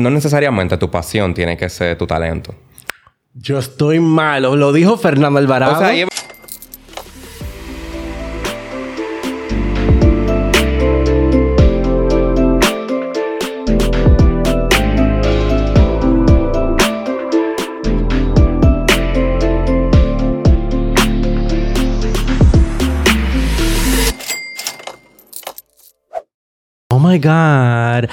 no necesariamente tu pasión tiene que ser tu talento. Yo estoy malo. Lo dijo Fernando Alvarado. O sea, y- Oh my God.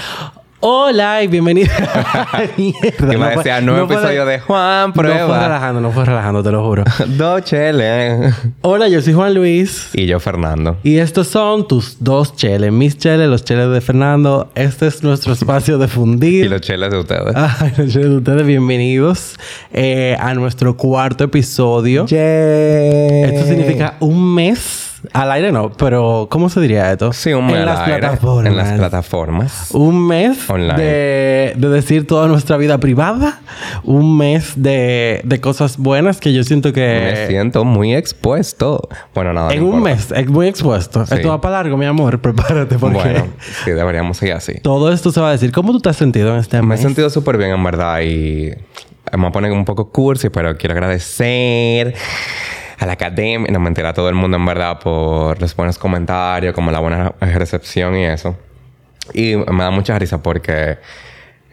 Hola y bienvenido. Mierda, que me no decía nuevo no fue- episodio de Juan No fue Prueba. relajando, no fue relajando, te lo juro. Dos cheles. Hola, yo soy Juan Luis. y yo, Fernando. Y estos son tus dos cheles. Mis cheles, los cheles de Fernando. Este es nuestro espacio de fundir. Y los cheles de ustedes. Ay, los cheles de ustedes, bienvenidos eh, a nuestro cuarto episodio. Esto significa un mes al aire, no, pero ¿cómo se diría esto? Sí, un mes en al las aire, plataformas. En las plataformas. Un mes Online. de, de decir toda nuestra vida privada. Un mes de, de cosas buenas que yo siento que... Me siento muy expuesto. Bueno, nada. en un mes, es muy expuesto. Sí. Esto va para largo, mi amor. Prepárate porque Bueno, sí, deberíamos seguir así. todo esto se va a decir. ¿Cómo tú te has sentido en este Me he mes? sentido súper bien, en verdad. Y me voy a poner un poco cursi, pero quiero agradecer a la academia, no mentira, a todo el mundo, en verdad, por los buenos comentarios, como la buena recepción y eso. Y me da mucha risa porque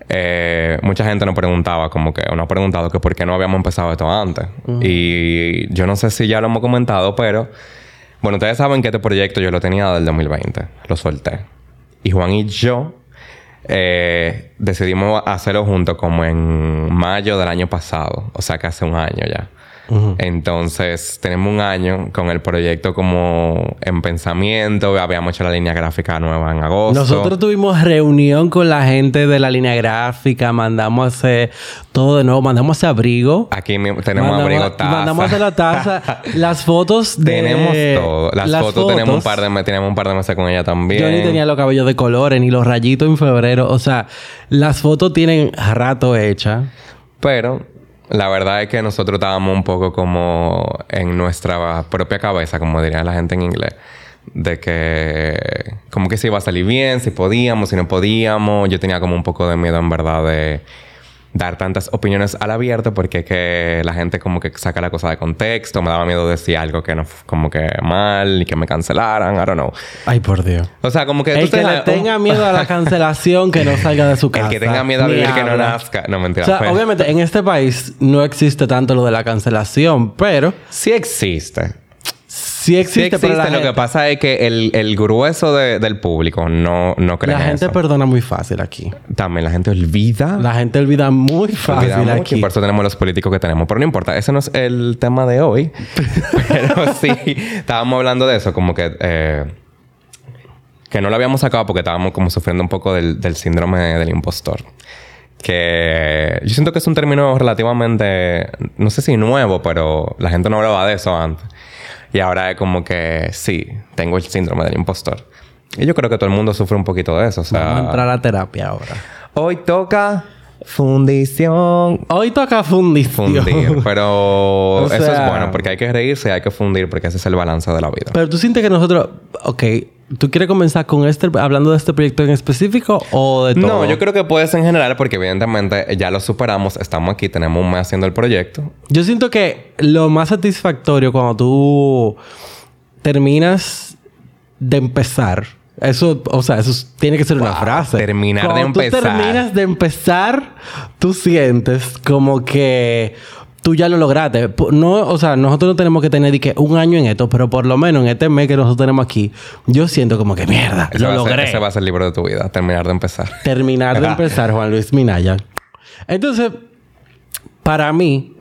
eh, mucha gente nos preguntaba, como que, nos ha preguntado que por qué no habíamos empezado esto antes. Y yo no sé si ya lo hemos comentado, pero bueno, ustedes saben que este proyecto yo lo tenía del 2020, lo solté. Y Juan y yo eh, decidimos hacerlo juntos como en mayo del año pasado, o sea que hace un año ya. Entonces, tenemos un año con el proyecto como en pensamiento. Habíamos hecho la línea gráfica nueva en agosto. Nosotros tuvimos reunión con la gente de la línea gráfica, mandamos a hacer todo de nuevo, mandamos a hacer abrigo. Aquí mismo tenemos Mandamos- abrigo taza. Mandamos a hacer la taza. las fotos de... tenemos todo. Las, fotos, tenemos un par de tenemos un par de meses con ella también. Yo ni tenía los cabellos de colores, ni los rayitos en febrero. O sea, las fotos tienen rato hechas. Pero la verdad es que nosotros estábamos un poco como en nuestra propia cabeza, como diría la gente en inglés. De que como que si iba a salir bien, si podíamos, si no podíamos. Yo tenía como un poco de miedo en verdad de dar tantas opiniones al abierto porque es que la gente como que saca la cosa de contexto. Me daba miedo decir algo que no como que mal y que me cancelaran. I don't know. Ay, por Dios. O sea, como que... El tú que te- le tenga miedo a la cancelación, que no salga de su casa. El que tenga miedo a vivir que no nazca. No, mentira. O sea, pues. obviamente en este país no existe tanto lo de la cancelación, pero Sí existe. Sí existe. Sí pero existe. la Lo gente- que pasa es que el, el grueso de- del público no, no cree La en gente eso. perdona muy fácil aquí. También la gente olvida. La gente olvida muy olvida fácil mucho aquí. por eso tenemos los políticos que tenemos. Pero no importa. Ese no es el tema de hoy. Pero sí, estábamos hablando de eso. Como que... eh, que no lo habíamos sacado porque estábamos como sufriendo un poco del, del síndrome del impostor. Que yo siento que es un término relativamente, no sé si nuevo, pero la gente no hablaba de eso antes. Y ahora es como que sí, tengo el síndrome del impostor. Y yo creo que todo el mundo sufre un poquito de eso. O sea, Vamos a entrar a terapia ahora. hoy toca fundición. Hoy toca fundición. Fundir. Pero O eso es sea- bueno porque hay que reírse y hay que fundir porque ese es el balance de la vida. Pero tú sientes que nosotros... Ok. ¿Tú quieres comenzar con este... Hablando de este proyecto en específico o de todo? No, yo creo que puede ser en general porque evidentemente ya lo superamos, estamos aquí, tenemos un mes haciendo el proyecto. Yo siento que lo más satisfactorio cuando tú terminas de empezar. Eso, o sea, eso es- tiene que ser una frase. terminar de Cuando empezar. Tú terminas de empezar, tú sientes como que tú ya lo lograste. No, o sea, nosotros no tenemos que tener que un año en esto, pero por lo menos en este mes que nosotros tenemos aquí, yo siento como que mierda, Ese, lo a ser, logré. ese va a ser el libro de tu vida, terminar de empezar. Terminar de empezar, Juan Luis Minaya. Entonces, para mí,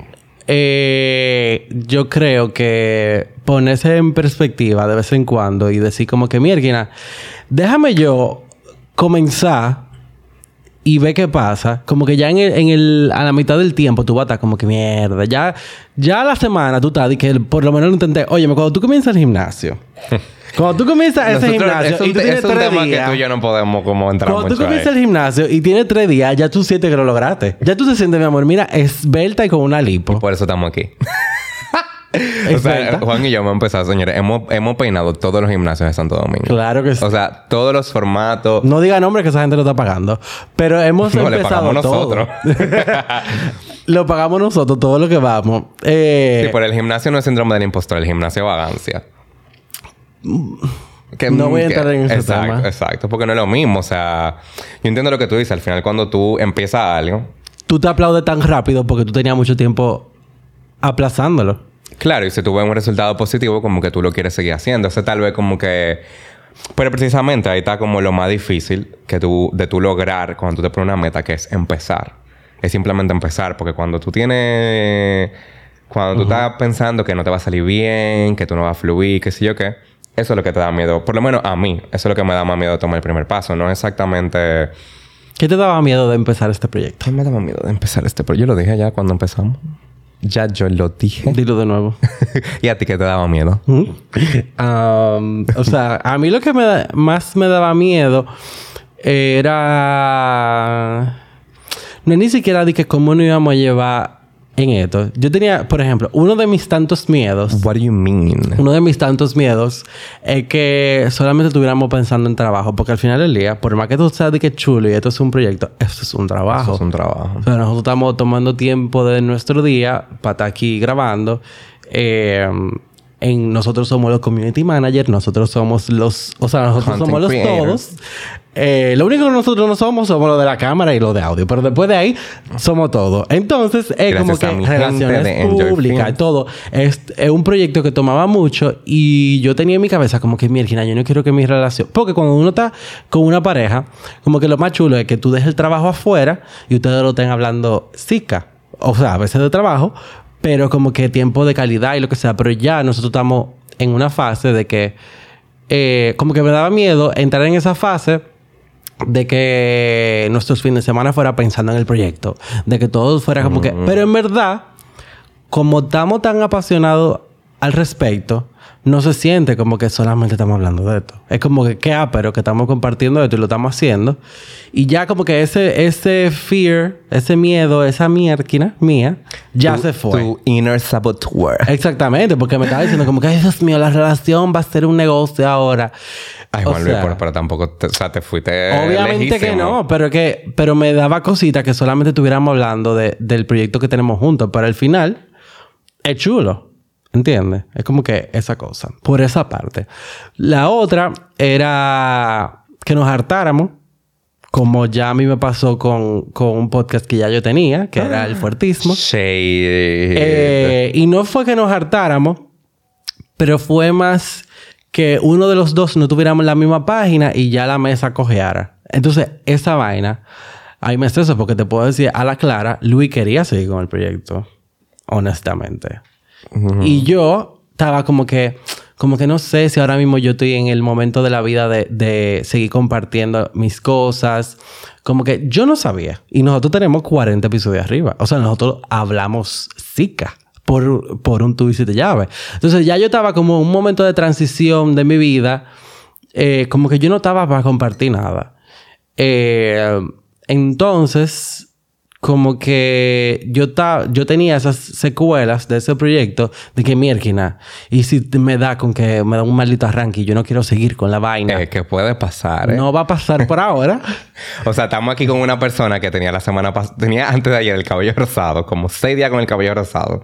eh, yo creo que ponerse en perspectiva de vez en cuando y decir como que, mierda, déjame yo comenzar y ver qué pasa. Como que ya en el, en el, a la mitad del tiempo tú vas a estar como que mierda. Ya, ya a la semana tú estás y que por lo menos lo intenté. Oye, cuando tú comienzas el gimnasio. Cuando tú comienzas ese Nosotros- gimnasio es un, y tú es tienes un tres tema días. que tú y yo no podemos como entrar Cuando tú mucho comienzas ahí. el gimnasio y tienes tres días, ya tú sientes que lo lograste. Ya tú te sientes, mi amor, mira, esbelta y con una lipo. Por eso estamos aquí. O sea, Juan y yo hemos empezado, señores. Hemos, hemos peinado todos los gimnasios de Santo Domingo. Claro que sí. O sea, todos los formatos. No diga nombre que esa gente lo está pagando. Pero hemos No, empezado pagamos todo. nosotros. lo pagamos nosotros, todo lo que vamos. Eh, Sí, pero el gimnasio no es síndrome del impostor, el gimnasio es vagancia. Que- No voy a que- entrar en ese exacto, tema. Exacto, porque no es lo mismo. O sea, yo entiendo lo que tú dices. Al final, cuando tú empiezas algo, Tú te aplaudes tan rápido porque tú tenías mucho tiempo aplazándolo. Claro, y si tú ves un resultado positivo, como que tú lo quieres seguir haciendo. O sea, tal vez como que. Pero precisamente ahí está como lo más difícil que tú, de tú lograr cuando tú te pones una meta, que es empezar. Es simplemente empezar, porque cuando tú tienes. Cuando tú estás pensando que no te va a salir bien, que tú no vas a fluir, qué sé yo qué, eso es lo que te da miedo. Por lo menos a mí, eso es lo que me da más miedo tomar el primer paso. No exactamente. ¿Qué te daba miedo de empezar este proyecto? ¿Qué me daba miedo de empezar este proyecto? Yo lo dije ya cuando empezamos. Ya yo lo dije. Dilo de nuevo. ¿Y a ti qué te daba miedo? Um, o sea, a mí lo que me da- más me daba miedo era... No ni siquiera que cómo nos íbamos a llevar en esto. Yo tenía, por ejemplo, uno de mis tantos miedos... What do you mean? Uno de mis tantos miedos es que solamente estuviéramos pensando en trabajo. Porque al final del día, por más que tú seas de que chulo y esto es un proyecto, esto es un trabajo. Eso es un trabajo. O sea, nosotros estamos tomando tiempo de nuestro día para estar aquí grabando. Eh, en, nosotros somos los community managers, nosotros somos los, o sea, nosotros Content somos los creators. todos. Eh, lo único que nosotros no somos somos lo de la cámara y lo de audio, pero después de ahí somos todo. Entonces, es como que relaciones públicas todo. Es, es un proyecto que tomaba mucho y yo tenía en mi cabeza como que, mierda, yo no quiero que mi relación... Porque cuando uno está con una pareja, como que lo más chulo es que tú dejes el trabajo afuera y ustedes lo estén hablando sica. O sea, a veces de trabajo, pero como que tiempo de calidad y lo que sea. Pero ya nosotros estamos en una fase de que... eh, como que me daba miedo entrar en esa fase de que nuestros fines de semana fuera pensando en el proyecto, de que todo fuera como que, pero en verdad, como estamos tan apasionados al respecto, no se siente como que solamente estamos hablando de esto. Es como que qué pero que estamos compartiendo esto y lo estamos haciendo. Y ya como que ese, ese fear, ese miedo, esa mierquina mía, ya Tu- se fue. Tu inner saboteur. Exactamente, porque me estaba diciendo como que, ay, Dios mío, la relación va a ser un negocio ahora. Ay, Juan Luis, pero, pero tampoco... Te, o sea, te fuiste Obviamente que no, pero que pero me daba cosita que solamente estuviéramos hablando de- del proyecto que tenemos juntos, pero al final es chulo. ¿Entiendes? Es como que esa cosa. Por esa parte. La otra era que nos hartáramos. Como ya a mí me pasó con, con un podcast que ya yo tenía, que era el fuertismo. Shade. Eh, y no fue que nos hartáramos, pero fue más que uno de los dos no tuviéramos la misma página y ya la mesa cojeara. Entonces, esa vaina, ahí me estreso porque te puedo decir a la clara, Luis quería seguir con el proyecto, honestamente. Y yo estaba como que, como que no sé si ahora mismo yo estoy en el momento de la vida de, de seguir compartiendo mis cosas. Como que yo no sabía. Y nosotros tenemos 40 episodios arriba. O sea, nosotros hablamos zika por, por un tubo y siete llaves. Entonces ya yo estaba como en un momento de transición de mi vida. eh, como que yo no estaba para compartir nada. Eh, entonces, como que yo, ta- yo tenía esas secuelas de ese proyecto de que mierda, y si me da con que me da un maldito arranque y yo no quiero seguir con la vaina. Eh, que puede pasar, ¿eh? No va a pasar por ahora. O sea, estamos aquí con una persona que tenía la semana pasada... Tenía antes de ayer el cabello rosado. Como seis días con el cabello rosado.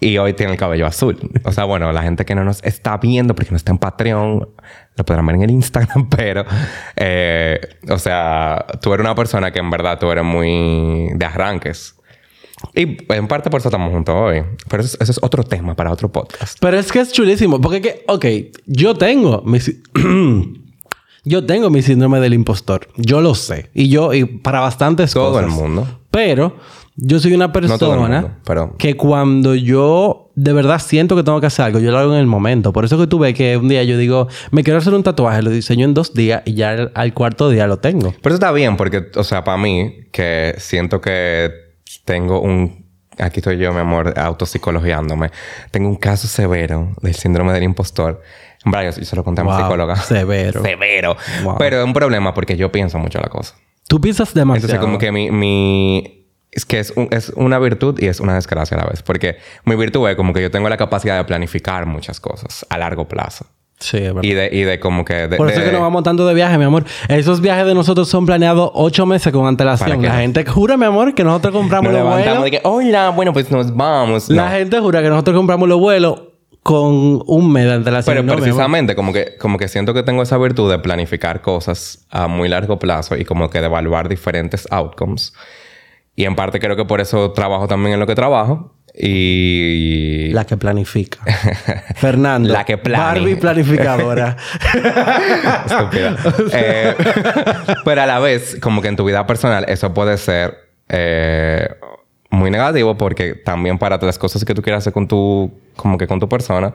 Y hoy tiene el cabello azul. O sea, bueno, la gente que no nos está viendo porque no está en Patreon... Lo podrán ver en el Instagram, pero... eh, o sea, tú eres una persona que en verdad tú eres muy... De arranques. Y en parte por eso estamos juntos hoy. Pero eso, es- eso es otro tema para otro podcast. Pero es que es chulísimo. Porque, que, ok, yo tengo mi... si- yo tengo mi síndrome del impostor. Yo lo sé. Y yo, y para bastantes Todo cosas. el mundo. Pero yo soy una todo el persona mundo, pero- que cuando yo de verdad siento que tengo que hacer algo, yo lo hago en el momento. Por eso que tú ves que un día yo digo, me quiero hacer un tatuaje, lo diseño en dos días y ya al, al cuarto día lo tengo. Pero eso está bien porque, o sea, para mí, que siento que tengo un... Aquí estoy yo, mi amor, autopsicologiándome. Tengo un caso severo del síndrome del impostor. En verdad, yo, yo se lo conté a mi Wow, psicóloga. severo. severo. Wow. Pero es un problema porque yo pienso mucho la cosa. Tú piensas demasiado. Entonces, como que mi... mi es que es, un- es una virtud y es una desgracia a la vez. Porque mi virtud es como que yo tengo la capacidad de planificar muchas cosas a largo plazo. Sí, es verdad. Y de, y de como que... de- Por eso es de- que nos vamos tanto de viaje, mi amor. Esos viajes de nosotros son planeados ocho meses con ¿Para antelación. La gente jura, mi amor, que nosotros compramos Nos los vuelos. de que, hola, bueno, pues nos vamos. La No. gente jura que nosotros compramos los vuelos con un mes de antelación. Pero No, precisamente como que, como que siento que tengo esa virtud de planificar cosas a muy largo plazo y como que de evaluar diferentes outcomes. Y en parte creo que por eso trabajo también en lo que trabajo. Y... La que planifica. Fernando. La que plane. Barbie planificadora. Estúpida. Eh, pero a la vez, como que en tu vida personal, eso puede ser eh, muy negativo porque también para las cosas que tú quieras hacer con tu, como que con tu persona,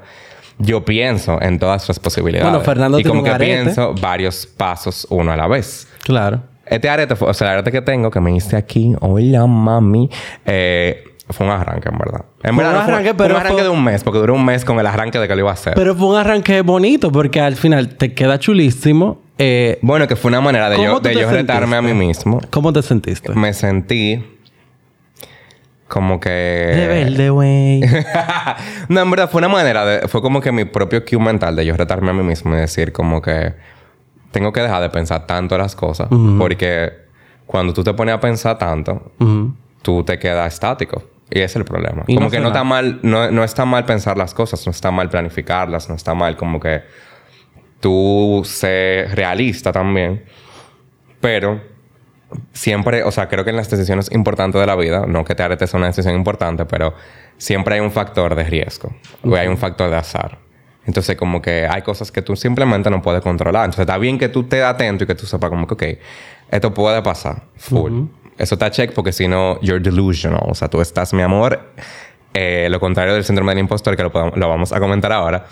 yo pienso en todas las posibilidades. Bueno, Fernando y tiene como un que arete. pienso varios pasos uno a la vez. claro. Este arete, fue- o sea, el arete que tengo, que me hice aquí, hola mami, eh, fue un arranque, en verdad. En Fue verdad, un no arranque, fue pero un arranque fue- de un mes, porque duró un mes con el arranque de que lo iba a hacer. Pero fue un arranque bonito porque al final te queda chulísimo. Eh, bueno, que fue una manera de ¿Cómo yo, de yo retarme a mí mismo. ¿Cómo te sentiste? Me sentí como que... Rebelde, güey. no, en verdad fue una manera de... Fue como que mi propio cue mental de yo retarme a mí mismo y decir como que... Tengo que dejar de pensar tanto las cosas. Porque cuando tú te pones a pensar tanto, Ujú. tú te quedas estático. Y ese es el problema. Y como no que no está mal... No, no está mal pensar las cosas. No está mal planificarlas. No está mal como que... Tú ser realista también. Pero... Siempre... O sea, creo que en las decisiones importantes de la vida... No que te aretes una decisión importante, pero... Siempre hay un factor de riesgo. O hay un factor de azar. Entonces, como que hay cosas que tú simplemente no puedes controlar. Entonces, está bien que tú estés atento y que tú sepas como que, ok, esto puede pasar. Full. Eso está check porque si no, you're delusional. O sea, tú estás, mi amor, eh, lo contrario del síndrome del impostor, que lo, lo vamos a comentar ahora.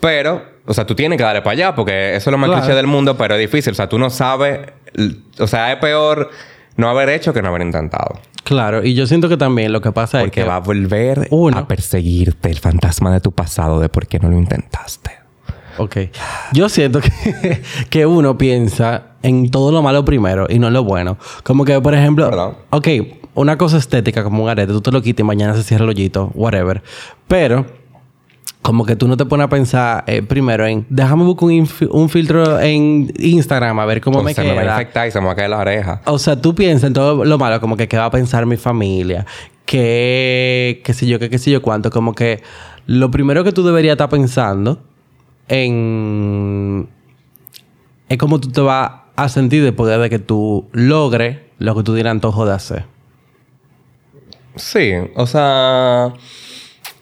Pero, o sea, tú tienes que darle para allá porque eso es lo más Claro. cliché del mundo, pero es difícil. O sea, tú no sabes... O sea, es peor no haber hecho que no haber intentado. Claro. Y yo siento que también lo que pasa Porque es que... va a volver Uno. a perseguirte el fantasma de tu pasado de por qué no lo intentaste. Ok. Yo siento que, que uno piensa en todo lo malo primero y no en lo bueno. Como que, por ejemplo... ¿Verdad? Ok. Una cosa estética como un arete. Tú te lo quitas y mañana se cierra el hoyito. Whatever. Pero... Como que tú no te pones a pensar eh, primero en... Déjame buscar un, filtro en Instagram a ver cómo me se queda. me va a infectar y se me va a caer la oreja. O sea, tú piensas en todo lo malo, como que qué va a pensar mi familia, que qué sé yo, qué qué sé yo cuánto, como que lo primero que tú deberías estar pensando en es cómo tú te vas a sentir después de que tú logres lo que tú tienes antojo de hacer. Sí, o sea,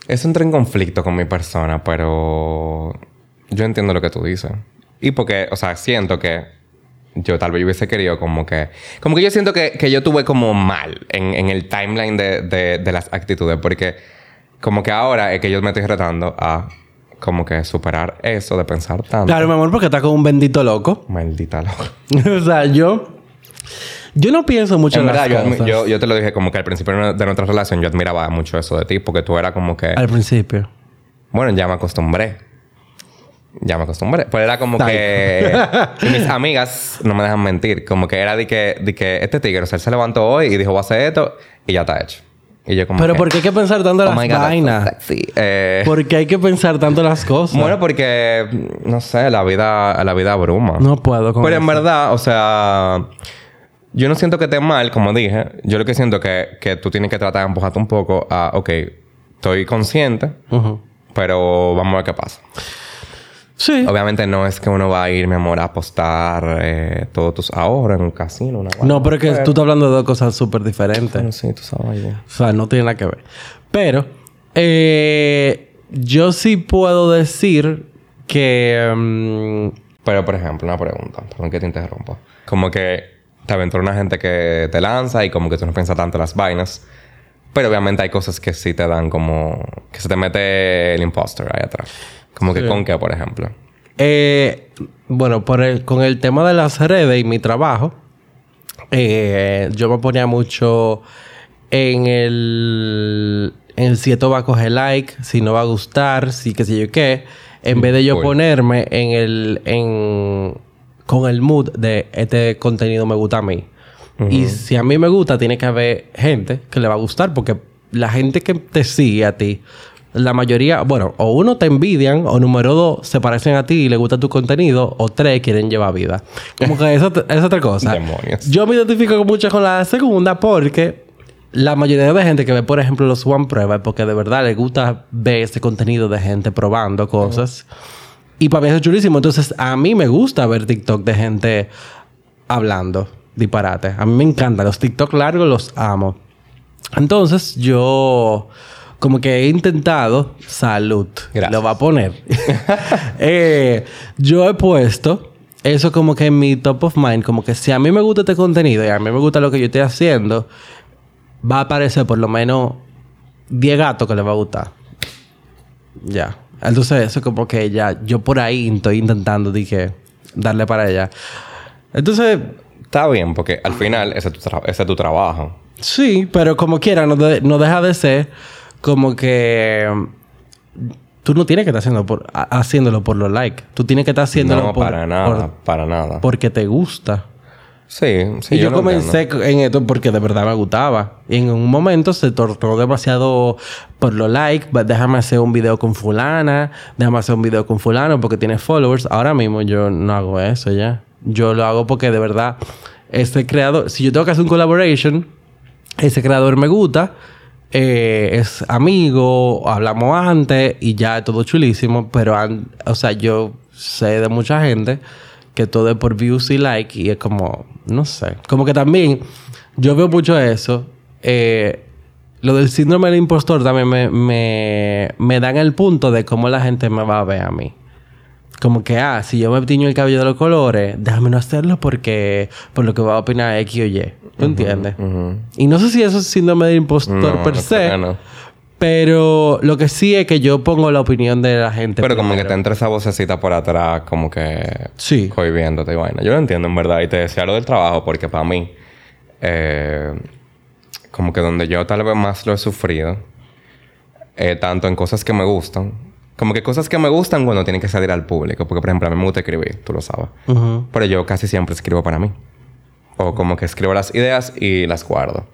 eso entra en conflicto con mi persona, pero yo entiendo lo que tú dices. Y porque, o sea, siento que yo tal vez hubiese querido como que... Como que yo siento que, que yo tuve como mal en, en el timeline de, de, de las actitudes, porque como que ahora es que yo me estoy retando a como que superar eso de pensar tanto. Claro, mi amor, porque estás con un bendito loco. Maldita loca. o sea, yo yo no pienso mucho en, En verdad, las yo, cosas. yo, yo te lo dije como que al principio de nuestra relación yo admiraba mucho eso de ti, porque tú eras como que... Al principio. Bueno, ya me acostumbré. Ya me acostumbré. Pues era como que... mis amigas no me dejan mentir. Como que era de que, de que este tigre, o sea, él se levantó hoy y dijo, voy a hacer esto y ya está hecho. Y yo como Pero que, ¿por qué hay que pensar tanto en "Oh las God, so vainas? sexy". Eh, ¿Por qué hay que pensar tanto en las cosas? bueno, porque... No sé, la vida... La vida abruma. no puedo con Pero en eso. verdad, o sea... Yo no siento que esté mal, como dije. Yo lo que siento que, que tú tienes que tratar de empujarte un poco a... Ok, estoy consciente, pero vamos a ver qué pasa. Sí. Obviamente no es que uno va a ir, mi amor, a apostar eh, todos tus ahorros en un casino. Una. No, pero es que tú estás hablando de dos cosas súper diferentes. Bueno, sí, tú sabes. ya. O sea, no tiene nada que ver. Pero, eh, yo sí puedo decir que... mm, Pero, por ejemplo, una pregunta. Perdón que te interrumpa. Como que te aventura una gente que te lanza y como que tú no piensas tanto las vainas. Pero obviamente hay cosas que sí te dan como... Que se te mete el imposter ahí atrás. Como que Sí. con qué, por ejemplo. eh, bueno, por el- con el tema de las redes y mi trabajo, eh, yo me ponía mucho en el... En si esto va a coger like, si no va a gustar, si qué sé yo qué. En vez de yo cool. ponerme en el... En, con el mood de este contenido me gusta a mí. Y si a mí me gusta, tiene que haber gente que le va a gustar porque la gente que te sigue a ti, la mayoría, bueno, o uno te envidian, o número dos, se parecen a ti y le gusta tu contenido, o tres, quieren llevar vida. Como que eso es otra cosa. Demonios. Yo me identifico mucho con la segunda porque la mayoría de gente que ve, por ejemplo, los One Prueba, porque de verdad le gusta ver este contenido de gente probando cosas. Y para mí eso es chulísimo. Entonces, a mí me gusta ver TikTok de gente hablando disparate. A mí me encanta. Los TikTok largos los amo. Entonces, yo como que he intentado, salud, Gracias. lo va a poner. Eh, yo he puesto eso como que en mi top of mind, como que si a mí me gusta este contenido y a mí me gusta lo que yo estoy haciendo, va a aparecer por lo menos 10 gatos que les va a gustar. Ya. Entonces, eso como que ya, yo por ahí estoy intentando, dije, darle para allá. Entonces, Está bien, porque al final ese es tu, tra- ese es tu trabajo. Sí, pero como quiera, no, de- no deja de ser como que tú no tienes que estar haciendo por, ha- haciéndolo por los likes. Tú tienes que estar haciéndolo no, por, para nada, por- para nada. porque te gusta. Sí, sí, y yo, comencé en esto porque de verdad me gustaba. Y en un momento se tornó demasiado por los likes. Déjame hacer un video con fulana. Déjame hacer un video con fulano porque tiene followers. Ahora mismo yo no hago eso ya. Yo lo hago porque de verdad este creador... Si yo tengo que hacer un collaboration, ese creador me gusta. eh, es amigo, hablamos antes y ya es todo chulísimo. Pero, an- o sea, yo sé de mucha gente que todo es por views y like y es como, no sé. Como que también yo veo mucho eso. eh, lo del síndrome del impostor también me, me, me dan el punto de cómo la gente me va a ver a mí. Como que, ah, si yo me tiño el cabello de los colores, déjame no hacerlo porque... Por lo que va a opinar X o Y. ¿Tú entiendes? Y no sé si eso es síndrome del impostor No, per se. no. Pero lo que sí es que yo pongo la opinión de la gente. Pero como que te entra esa vocecita por atrás, como que... Sí. Cohibiéndote y vaina. Yo lo entiendo, en verdad. Y te decía lo del trabajo porque para mí... eh, como que donde yo tal vez más lo he sufrido... eh, tanto en cosas que me gustan... Como que cosas que me gustan cuando tienen que salir al público. Porque, por ejemplo, a mí me gusta escribir. Tú lo sabes. Ujú. Pero yo casi siempre escribo para mí. O como que escribo las ideas y las guardo.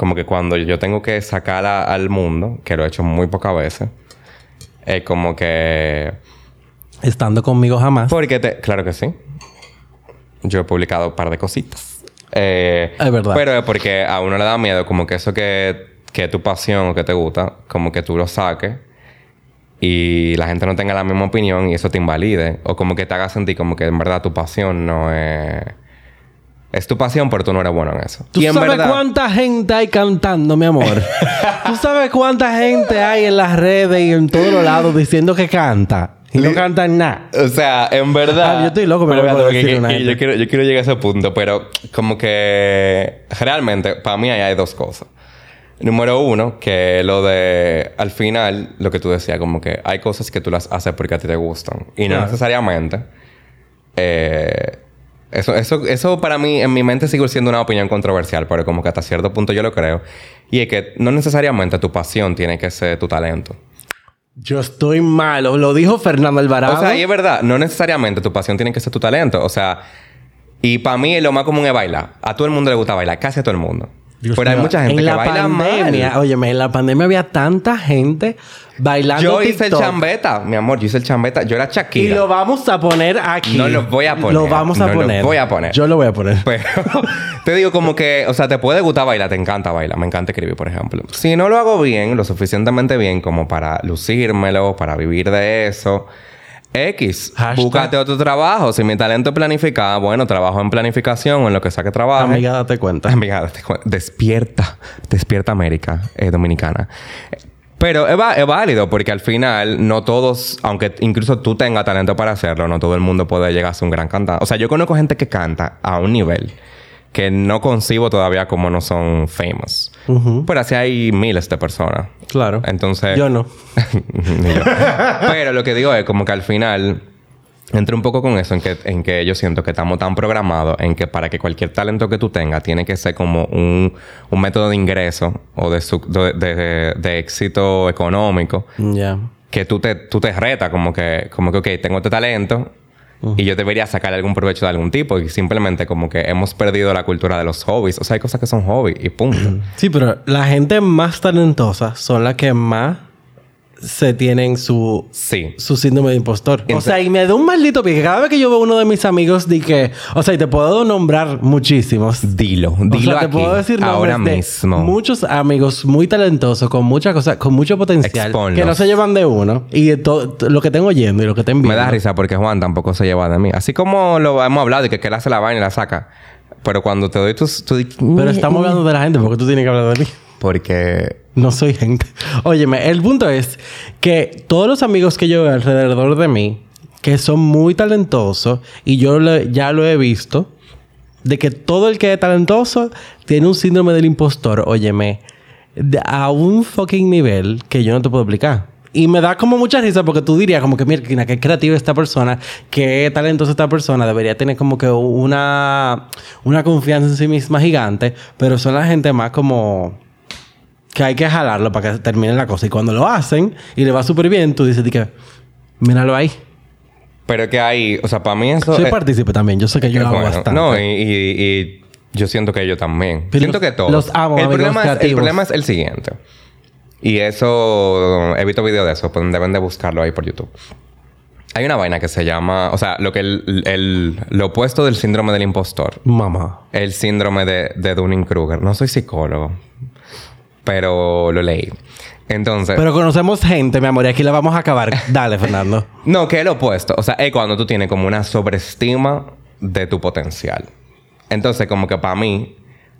Como que cuando yo tengo que sacar a- al mundo, que lo he hecho muy pocas veces, es como que... Estando conmigo jamás. Porque te... Claro que sí. Yo he publicado un par de cositas. Eh, Es verdad. Pero es porque a uno le da miedo como que eso que, que es tu pasión o que te gusta, como que tú lo saques y la gente no tenga la misma opinión y eso te invalide. O como que te haga sentir como que en verdad tu pasión no es... Es tu pasión, pero tú no eres bueno en eso. ¿Tú y en sabes verdad... cuánta gente hay cantando, mi amor? ¿Tú sabes cuánta gente hay en las redes y en todos los lados diciendo que canta? Y no cantan nada. O sea, en verdad. Ah, yo estoy loco, pero Pero que- una que yo, quiero, yo quiero llegar a ese punto, pero como que realmente, para mí ahí hay dos cosas. Número uno, que lo de al final, lo que tú decías, como que hay cosas que tú las haces porque a ti te gustan. Y no Claro. necesariamente. eh, eso, eso, eso para mí, en mi mente sigue siendo una opinión controversial, pero como que hasta cierto punto yo lo creo. Y es que no necesariamente tu pasión tiene que ser tu talento. Yo estoy malo. Lo dijo Fernando Alvarado. O sea, y es verdad, no necesariamente tu pasión tiene que ser tu talento. O sea, y para mí lo más común es bailar. A todo el mundo le gusta bailar, casi a todo el mundo. Dios Pero hay mucha gente en que la baila pandemia, mal. Óyeme, en la pandemia había tanta gente bailando Yo hice el chambeta, mi amor, yo hice el chambeta. Yo era Y Shakira. lo vamos a poner aquí. No lo voy a poner. Lo vamos a No lo poner. voy a poner. Yo lo voy a poner. Pero te digo como que, o sea, te puede gustar bailar, te encanta bailar, me encanta escribir, por ejemplo. Si no lo hago bien, lo suficientemente bien como para lucírmelo, para vivir de eso, X, Hashtag. búscate otro trabajo. Si mi talento es planificar, bueno, trabajo en planificación o en lo que sea que trabaje. Amiga, date cuenta. Amiga, date cu- despierta, despierta América eh, Dominicana. Pero es, va- es válido porque al final no todos, aunque incluso tú tengas talento para hacerlo, no todo el mundo puede llegar a ser un gran cantante. O sea, yo conozco gente que canta a un nivel que no concibo todavía como no son famous. Pero así hay miles de personas. Claro. Entonces... Yo no. Yo. Pero lo que digo es como que al final entra un poco con eso en que, en que yo siento que estamos tan programados en que para que cualquier talento que tú tengas tiene que ser como un, un método de ingreso o de, su- de, de- de éxito económico Ya. que tú te, tú te retas como que, como que, ok, tengo este talento Y yo debería sacar algún provecho de algún tipo. Y simplemente como que hemos perdido la cultura de los hobbies. O sea, hay cosas que son hobbies y punto. Sí, pero la gente más talentosa son las que más se tienen su, Sí. su síndrome de impostor. o sea, y me da un maldito pique. Cada vez que yo veo uno de mis amigos, di que... O sea, y te puedo nombrar muchísimos. Dilo. O Dilo sea, te aquí. puedo decir ahora de mismo. muchos amigos muy talentosos, con muchas cosas, con mucho potencial, Exponlos. que no se llevan de uno. Y de to- to- lo que tengo oyendo y lo que te envío. Me da risa porque Juan tampoco se lleva de mí. Así como lo hemos hablado y que, que él hace la vaina y la saca. Pero cuando te doy tus... di- Pero estamos hablando de la gente porque tú tienes que hablar de mí. Porque... No soy gente. Óyeme, el punto es que todos los amigos que yo veo alrededor de mí, que son muy talentosos, y yo ya lo he visto, de que todo el que es talentoso tiene un síndrome del impostor, óyeme, de- a un fucking nivel que yo no te puedo explicar. Y me da como mucha risa porque tú dirías como que, mira, qué creativa esta persona, qué talentosa esta persona, debería tener como que una, una confianza en sí misma gigante, pero son la gente más como que hay que jalarlo para que termine la cosa. Y cuando lo hacen y le va súper bien, tú dices, di que, míralo ahí. Pero que hay... O sea, para mí eso... Soy es- partícipe también. Yo sé que yo lo hago bastante. No, y, y- y yo siento que yo también. Pero siento los- que todos. los amo, el problema, es, el problema es el siguiente. Y eso... He visto videos de eso. Pues deben de buscarlo ahí por YouTube. Hay una vaina que se llama... O sea, lo que el, el- lo opuesto del síndrome del impostor. Mamá. El síndrome de, de Dunning-Kruger. No soy psicólogo. Pero lo leí. Entonces... Pero conocemos gente, mi amor, y aquí la vamos a acabar. Dale, Fernando. No, que es lo opuesto. O sea, es cuando tú tienes como una sobreestima de tu potencial. Entonces, como que para mí,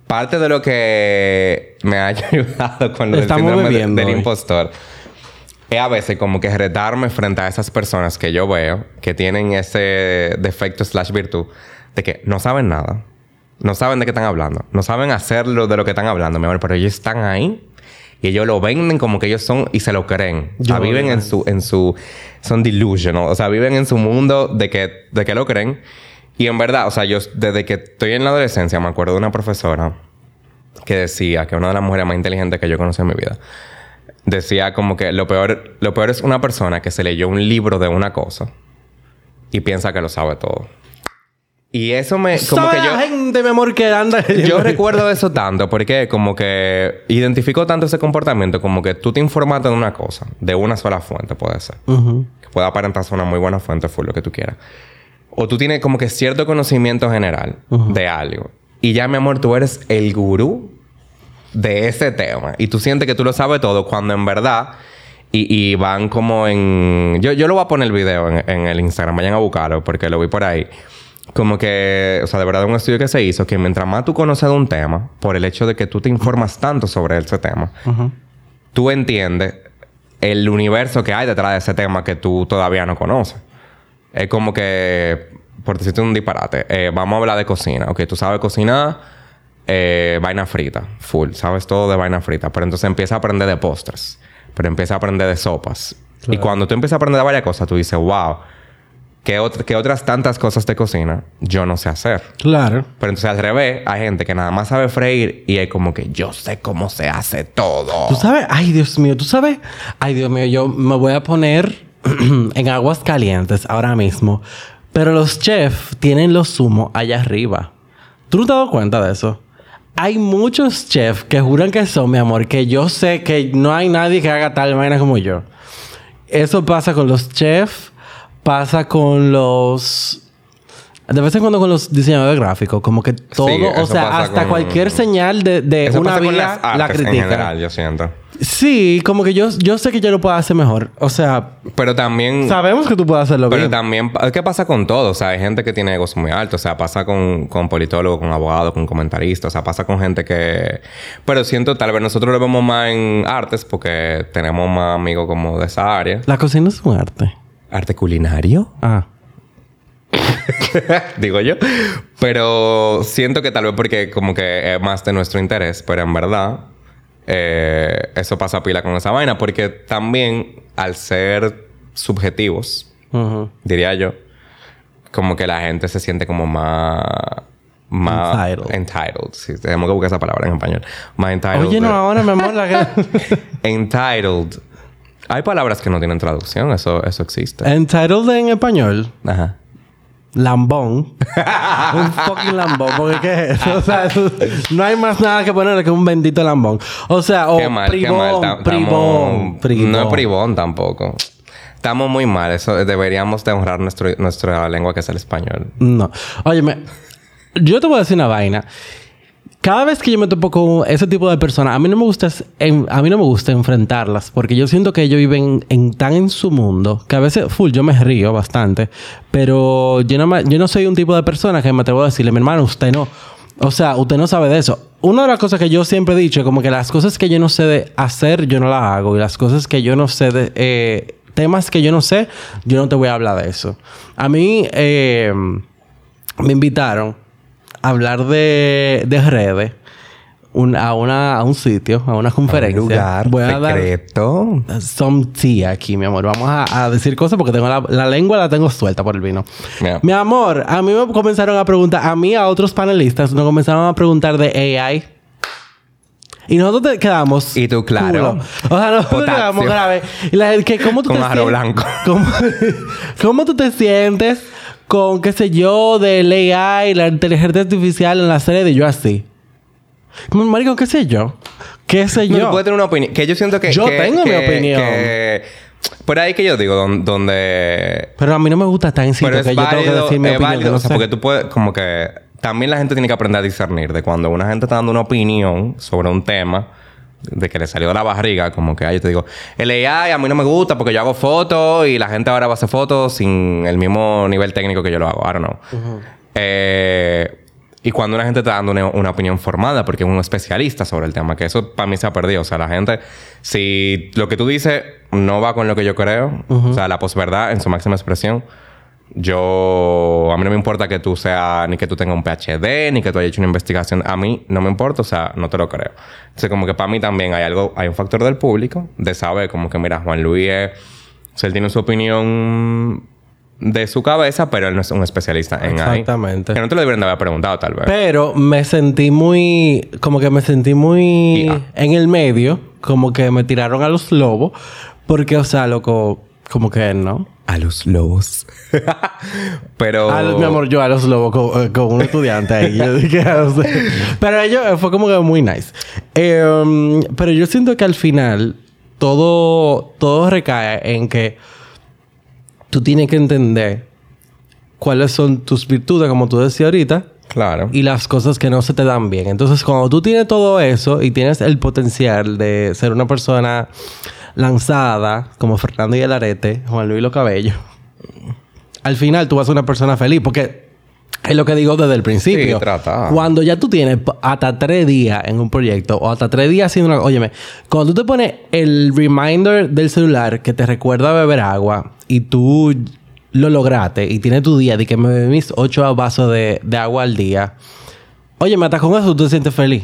parte de lo que me ha ayudado con lo del Estamos síndrome de- del impostor es a veces como que retarme frente a esas personas que yo veo que tienen ese defecto slash virtud de que no saben nada. No saben de qué están hablando. No saben hacerlo de lo que están hablando, mi amor. Pero ellos están ahí y ellos lo venden como que ellos son y se lo creen. O sea, Yo- viven en su, en su, son delusional. O sea, viven en su mundo de que, de que lo creen. Y en verdad, o sea, yo desde que estoy en la adolescencia me acuerdo de una profesora que decía que una de las mujeres más inteligentes que yo conocí en mi vida decía como que lo peor, lo peor es una persona que se leyó un libro de una cosa y piensa que lo sabe todo. Y eso me, como ¿Sabe que yo, la gente, mi amor, que anda... yo recuerdo eso tanto porque como que identifico tanto ese comportamiento como que tú te informaste de una cosa, de una sola fuente puede ser. Ujú. Que pueda aparentar ser una muy buena fuente, fue lo que tú quieras. O tú tienes como que cierto conocimiento general de algo. Y ya, mi amor, tú eres el gurú de ese tema. Y tú sientes que tú lo sabes todo cuando en verdad... Y, y van como en... Yo, yo lo voy a poner el video en, en el Instagram. Vayan a buscarlo porque lo vi por ahí. Como que... O sea, de verdad un estudio que se hizo que mientras más tú conoces de un tema... Por el hecho de que tú te informas tanto sobre ese tema... Tú entiendes el universo que hay detrás de ese tema que tú todavía no conoces. Es como que... Por decirte un disparate. eh, vamos a hablar de cocina. Ok, tú sabes cocinar... eh, vaina frita. Full. Sabes todo de vaina frita. Pero entonces empieza a aprender de postres. Pero empieza a aprender de sopas. Y cuando tú empiezas a aprender de varias cosas... Tú dices... Wow... ¿Qué, ot- qué otras tantas cosas de cocina yo no sé hacer? Claro. Pero entonces al revés, hay gente que nada más sabe freír y es como que yo sé cómo se hace todo. Tú sabes, ay Dios mío, tú sabes, ay Dios mío, yo me voy a poner en aguas calientes ahora mismo. Pero los chefs tienen los zumos allá arriba. ¿Tú no te has dado cuenta de eso? Hay muchos chefs que juran que son, mi amor, que yo sé que no hay nadie que haga tal vaina como yo. Eso pasa con los chefs, pasa con los... De vez en cuando con los diseñadores gráficos, como que todo, o sea, hasta con- cualquier señal de, de Eso una pasa con vía las artes la en critica. general, yo siento. Sí, como que yo, yo sé que yo lo puedo hacer mejor. O sea, Pero también... sabemos que tú puedes hacerlo Pero bien. también... ¿Qué pasa con todo? O sea, hay gente que tiene egos muy altos. O sea, pasa con, con politólogos, con abogados, con comentaristas. O sea, pasa con gente que... Pero siento... Tal vez nosotros lo vemos más en artes porque tenemos más amigos como de esa área. La cocina es un arte. ¿Arte culinario? Ah. digo yo. Pero siento que tal vez porque como que es más de nuestro interés, pero en verdad eh, eso pasa pila con esa vaina, porque también al ser subjetivos, Ujú. diría yo, como que la gente se siente como más... Más Entitled. entitled. Sí, tenemos que buscar esa palabra en español. Más entitled. Oye, no, ahora, mi amor, la que... entitled. Hay palabras que no tienen traducción. Eso, eso existe. Entitled en español. Ajá. lambón. un fucking lambón. Porque ¿qué es eso? O sea, eso- no hay más nada que ponerle que un bendito lambón. O sea, o privón, privón, privón. No es privón tampoco. Estamos muy mal. Eso deberíamos de honrar nuestro, nuestra lengua que es el español. No. Óyeme, yo te voy a decir una vaina. Cada vez que yo me topo con ese tipo de personas, a mí no me gusta, en- a mí no me gusta enfrentarlas, porque yo siento que ellos viven en, tan en su mundo que a veces, full, yo me río bastante, pero yo no, me- yo no soy un tipo de persona que me atrevo a decirle, mi hermano, usted no. O sea, usted no sabe de eso. Una de las cosas que yo siempre he dicho como que las cosas que yo no sé de hacer, yo no las hago. Y las cosas que yo no sé de... eh, temas que yo no sé, yo no te voy a hablar de eso. A mí eh, me invitaron hablar de, de redes un- a, una, a un sitio, a una conferencia. Un lugar voy a dar secreto. some tea aquí, mi amor. Vamos a, a decir cosas porque tengo la, la lengua la tengo suelta por el vino. Mira. Mi amor, a mí me comenzaron a preguntar, a mí, a otros panelistas, nos comenzaron a preguntar de AI. Y nosotros te quedamos. Y tú, claro. culo. O sea, nosotros Potasio. quedamos grave. Y la gente, ¿cómo tú Con te arroz sien- blanco. ¿Cómo, cómo tú te sientes con, qué sé yo, del AI, la inteligencia artificial en la serie de yo así? Como, marico, ¿qué sé yo? ¿Qué sé No, yo? tú puedes tener una opinión. Que yo siento que... Yo que- tengo mi opinión. que- por ahí que yo digo, don- donde... Pero a mí no me gusta tan Pero que yo tengo que decir mi es opinión. válido, que no o sea, sé. porque tú puedes, como que también la gente tiene que aprender a discernir de cuando una gente está dando una opinión sobre un tema, de que le salió de la barriga, como que, ay, yo te digo, el AI a mí no me gusta porque yo hago fotos y la gente ahora va a hacer fotos sin el mismo nivel técnico que yo lo hago, I don't know. Eh, y cuando una gente está dando una, una opinión formada, porque es un especialista sobre el tema, que eso para mí se ha perdido. O sea, la gente, si lo que tú dices no va con lo que yo creo, o sea, la posverdad en su máxima expresión, yo, a mí no me importa que tú seas, ni que tú tengas un PhD, ni que tú hayas hecho una investigación, a mí no me importa, o sea, no te lo creo. Entonces, como que para mí también hay algo, hay un factor del público de saber, como que, mira, Juan Luis es, o sea, él tiene su opinión de su cabeza, pero él no es un especialista en ahí. Exactamente. Que no te lo deberían de haber preguntado, tal vez. Pero me sentí muy... Como que me sentí muy... Ya. En el medio. Como que me tiraron a los lobos. Porque, o sea, loco... Como que no. A los lobos. pero... A los- mi amor, yo a los lobos con, eh, con un estudiante ahí. Yo dije, pero ellos eh, fue como que muy nice. Eh, pero yo siento que al final todo, todo recae en que tú tienes que entender cuáles son tus virtudes, como tú decías ahorita, Claro. y las cosas que no se te dan bien. Entonces, cuando tú tienes todo eso y tienes el potencial de ser una persona lanzada, como Fernando y el Arete, Juan Luis Lo Cabello, al final tú vas a ser una persona feliz. Porque es lo que digo desde el principio. Sí, trata. Cuando ya tú tienes hasta tres días en un proyecto o hasta tres días haciendo una... Óyeme, cuando tú te pones el reminder del celular que te recuerda beber agua y tú lo lograste y tienes tu día de que me bebís ocho vasos de, de agua al día, óyeme, hasta con eso tú te sientes feliz.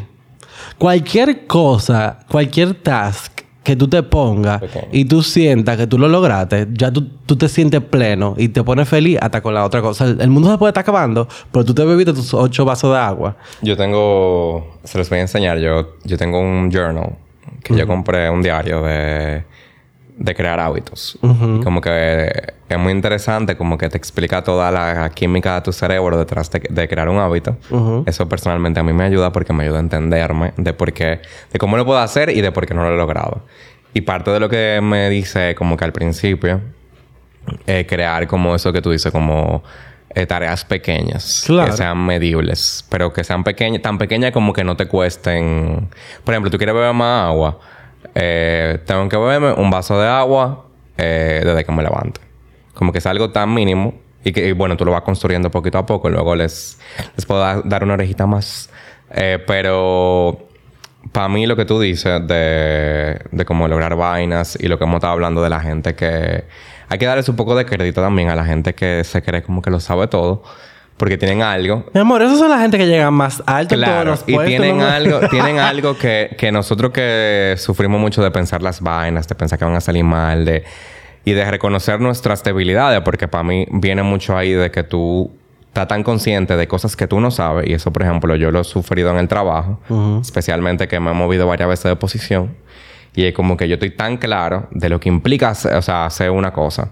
Cualquier cosa, cualquier task que tú te pongas Pequeño. y tú sientas que tú lo lograste, ya tú, tú te sientes pleno y te pones feliz hasta con la otra cosa. El, el mundo se puede estar acabando, pero tú te bebiste tus ocho vasos de agua. Yo tengo... Se los voy a enseñar. Yo, yo tengo un journal que yo compré, un diario de, de crear hábitos. Como que es muy interesante, como que te explica toda la química de tu cerebro detrás de, de crear un hábito. Eso personalmente a mí me ayuda porque me ayuda a entenderme de por qué, de cómo lo puedo hacer y de por qué no lo he logrado. Y parte de lo que me dice como que al principio eh, crear como eso que tú dices, como eh, tareas pequeñas. Claro. Que sean medibles, pero que sean pequeñas, tan pequeñas como que no te cuesten. Por ejemplo, tú quieres beber más agua. Eh, tengo que beberme un vaso de agua eh, desde que me levanto. Como que es algo tan mínimo y que, bueno, tú lo vas construyendo poquito a poco. Luego les, les puedo da- dar una orejita más. Eh, pero para mí lo que tú dices de, de cómo lograr vainas y lo que hemos estado hablando de la gente que... Hay que darles un poco de crédito también a la gente que se cree como que lo sabe todo. Porque tienen algo. Mi amor, esas son la gente que llegan más alto en todos Claro. los Y tienen ¿no? algo, tienen algo que, que nosotros que sufrimos mucho de pensar las vainas, de pensar que van a salir mal, de... Y de reconocer nuestras debilidades. Porque para mí viene mucho ahí de que tú estás tan consciente de cosas que tú no sabes. Y eso, por ejemplo, yo lo he sufrido en el trabajo. Especialmente que me he movido varias veces de posición. Y es como que yo estoy tan claro de lo que implica hacer, o sea, hacer una cosa.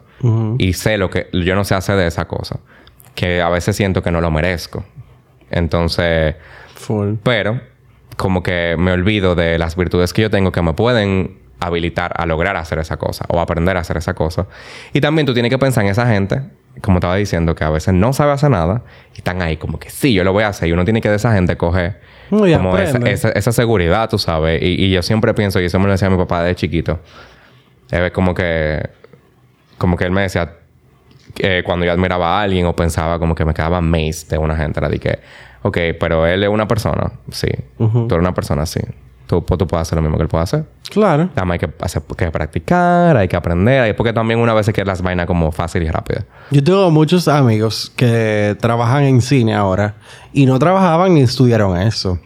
Y sé lo que yo no sé hacer de esa cosa. Que a veces siento que no lo merezco. Entonces, Full. pero como que me olvido de las virtudes que yo tengo que me pueden habilitar a lograr hacer esa cosa o aprender a hacer esa cosa. Y también tú tienes que pensar en esa gente, como estaba diciendo, que a veces no sabe hacer nada y están ahí como que sí, yo lo voy a hacer. Y uno tiene que de esa gente coger No, y como esa, esa- esa seguridad, tú sabes. Y, y yo siempre pienso, y eso me lo decía mi papá de chiquito, es como que, como que él me decía, que cuando yo admiraba a alguien o pensaba como que me quedaba amazed de una gente, era de que, ok, pero él es una persona, sí. Ujú. Tú eres una persona, sí. Tú, pues, tú puedes hacer lo mismo que él puede hacer. Claro. Más hay que, hacer, que practicar, hay que aprender, hay- porque también una vez que las vainas como fácil y rápida. Yo tengo muchos amigos que trabajan en cine ahora y no trabajaban ni estudiaron eso.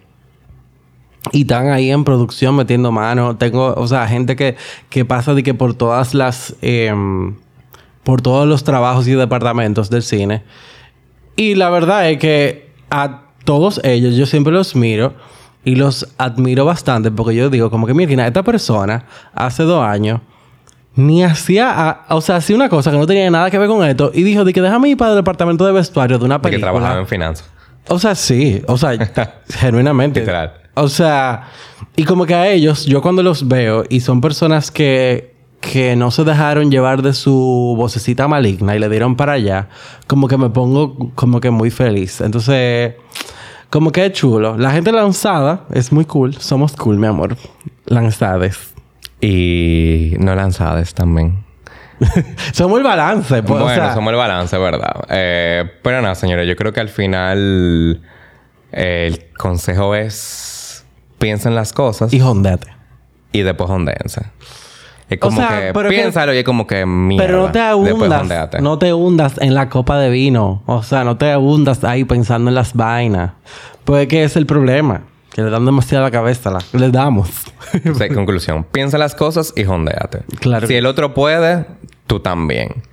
Y están ahí en producción metiendo mano. Tengo, o sea, gente que, que pasa de que por todas las... em, por todos los trabajos y departamentos del cine. Y la verdad es que a todos ellos yo siempre los miro y los admiro bastante porque yo digo como que mira, esta persona hace dos años ni hacía, a- o sea, hacía una cosa que no tenía nada que ver con esto y dijo de que déjame ir para el departamento de vestuario de una De que película. trabajaba en finanzas. O sea, sí, o sea, genuinamente. Literal. O sea, y como que a ellos, yo cuando los veo y son personas que, que no se dejaron llevar de su vocecita maligna y le dieron para allá, como que me pongo como que muy feliz. Entonces, como que es chulo. La gente lanzada es muy cool. Somos cool, mi amor. Lanzades. Y no lanzadas también. Somos el balance, pues. bueno, o sea, somos el balance, ¿verdad? Eh, pero nada, señores, yo creo que al final eh, el consejo es piensen las cosas y jondete. y después ondéense. Es como sea, que pero es que- piénsalo y es como que mierda. Pero no te Después hundas. ondéate. No te hundas en la copa de vino. O sea, no te hundas ahí pensando en las vainas. Pues que es el problema. Que le dan demasiada cabeza. La, le damos. Sí, conclusión. Piensa las cosas y jondéate. Claro. Si el otro puede, tú también.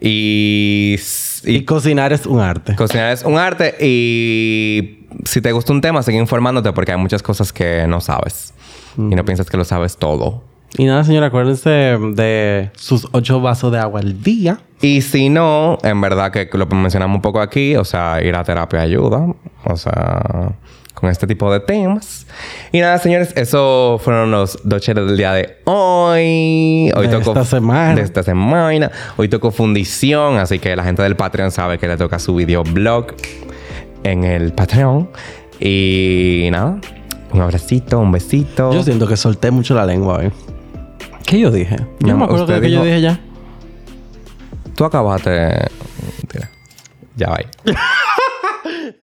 Y, y y cocinar es un arte. cocinar es un arte y si te gusta un tema, sigue informándote porque hay muchas cosas que no sabes. Y no piensas que lo sabes todo. Y nada, señora, acuérdense de sus ocho vasos de agua al día. Y si no, en verdad que lo mencionamos un poco aquí, o sea, ir a terapia ayuda, o sea, con este tipo de temas. Y nada, señores, eso fueron los dos cheles del día de hoy. Hoy De esta semana. De esta semana. Hoy tocó fundición, así que la gente del Patreon sabe que le toca su videoblog en el Patreon. Y nada, un abracito, un besito. Yo siento que solté mucho la lengua hoy. ¿Qué yo dije? Yo no me acuerdo de qué yo dijo- dije ya. Tú acabaste. Mentira. Ya va.